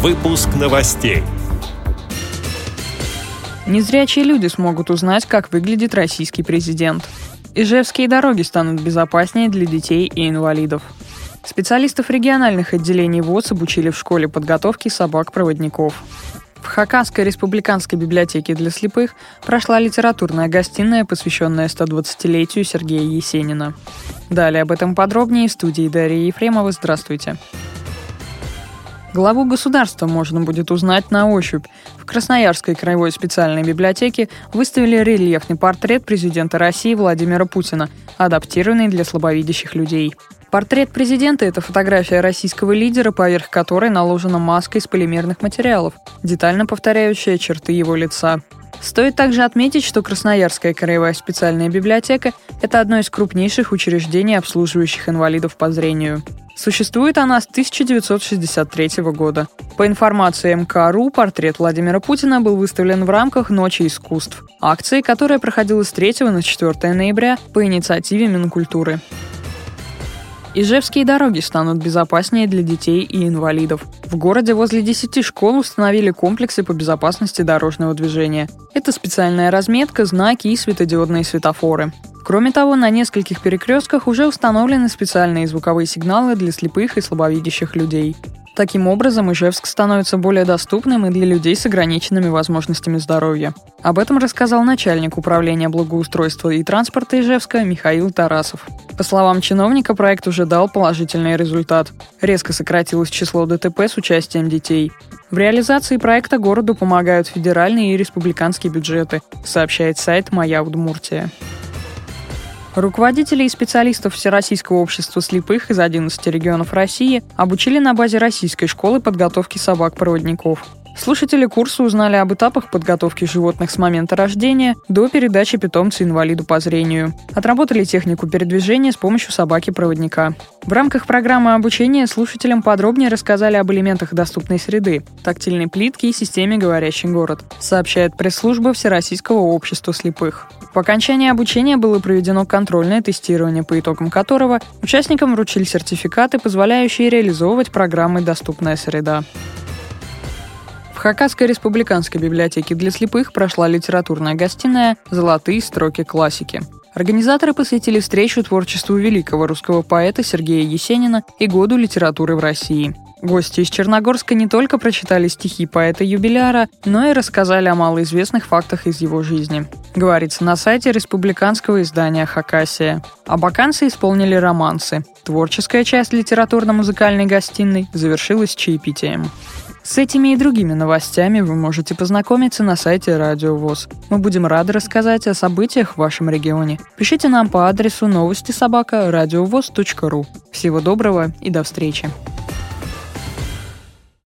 Выпуск новостей. Незрячие люди смогут узнать, как выглядит российский президент. Ижевские дороги станут безопаснее для детей и инвалидов. Специалистов региональных отделений ВОЗ обучили в школе подготовки собак-проводников. В Хакасской республиканской библиотеке для слепых прошла литературная гостиная, посвященная 120-летию Сергея Есенина. Далее об этом подробнее в студии Дарья Ефремова. Здравствуйте. Главу государства можно будет узнать на ощупь. В Красноярской краевой специальной библиотеке выставили рельефный портрет президента России Владимира Путина, адаптированный для слабовидящих людей. Портрет президента – это фотография российского лидера, поверх которой наложена маска из полимерных материалов, детально повторяющая черты его лица. Стоит также отметить, что Красноярская краевая специальная библиотека – это одно из крупнейших учреждений, обслуживающих инвалидов по зрению. Существует она с 1963 года. По информации МКРУ, портрет Владимира Путина был выставлен в рамках Ночи искусств, акции, которая проходила с 3 на 4 ноября по инициативе Минкультуры. Ижевские дороги станут безопаснее для детей и инвалидов. В городе возле 10 школ установили комплексы по безопасности дорожного движения. Это специальная разметка, знаки и светодиодные светофоры. Кроме того, на нескольких перекрестках уже установлены специальные звуковые сигналы для слепых и слабовидящих людей. Таким образом, Ижевск становится более доступным и для людей с ограниченными возможностями здоровья. Об этом рассказал начальник управления благоустройства и транспорта Ижевска Михаил Тарасов. По словам чиновника, проект уже дал положительный результат. Резко сократилось число ДТП с участием детей. В реализации проекта городу помогают федеральные и республиканские бюджеты, сообщает сайт «Моя Удмуртия». Руководителей и специалистов Всероссийского общества слепых из 11 регионов России обучили на базе российской школы подготовки собак-проводников. Слушатели курса узнали об этапах подготовки животных с момента рождения до передачи питомца инвалиду по зрению. Отработали технику передвижения с помощью собаки-проводника. В рамках программы обучения слушателям подробнее рассказали об элементах доступной среды, тактильной плитке и системе «Говорящий город», сообщает пресс-служба Всероссийского общества слепых. По окончании обучения было проведено контрольное тестирование, по итогам которого участникам вручили сертификаты, позволяющие реализовывать программы «Доступная среда». В Хакасской республиканской библиотеке для слепых прошла литературная гостиная «Золотые строки классики». Организаторы посвятили встречу творчеству великого русского поэта Сергея Есенина и году литературы в России. Гости из Черногорска не только прочитали стихи поэта-юбиляра, но и рассказали о малоизвестных фактах из его жизни. Говорится на сайте республиканского издания «Хакасия». А баканцы исполнили романсы. Творческая часть литературно-музыкальной гостиной завершилась чаепитием. С этими и другими новостями вы можете познакомиться на сайте Радио ВОЗ. Мы будем рады рассказать о событиях в вашем регионе. Пишите нам по адресу новости собака ру. Всего доброго и до встречи.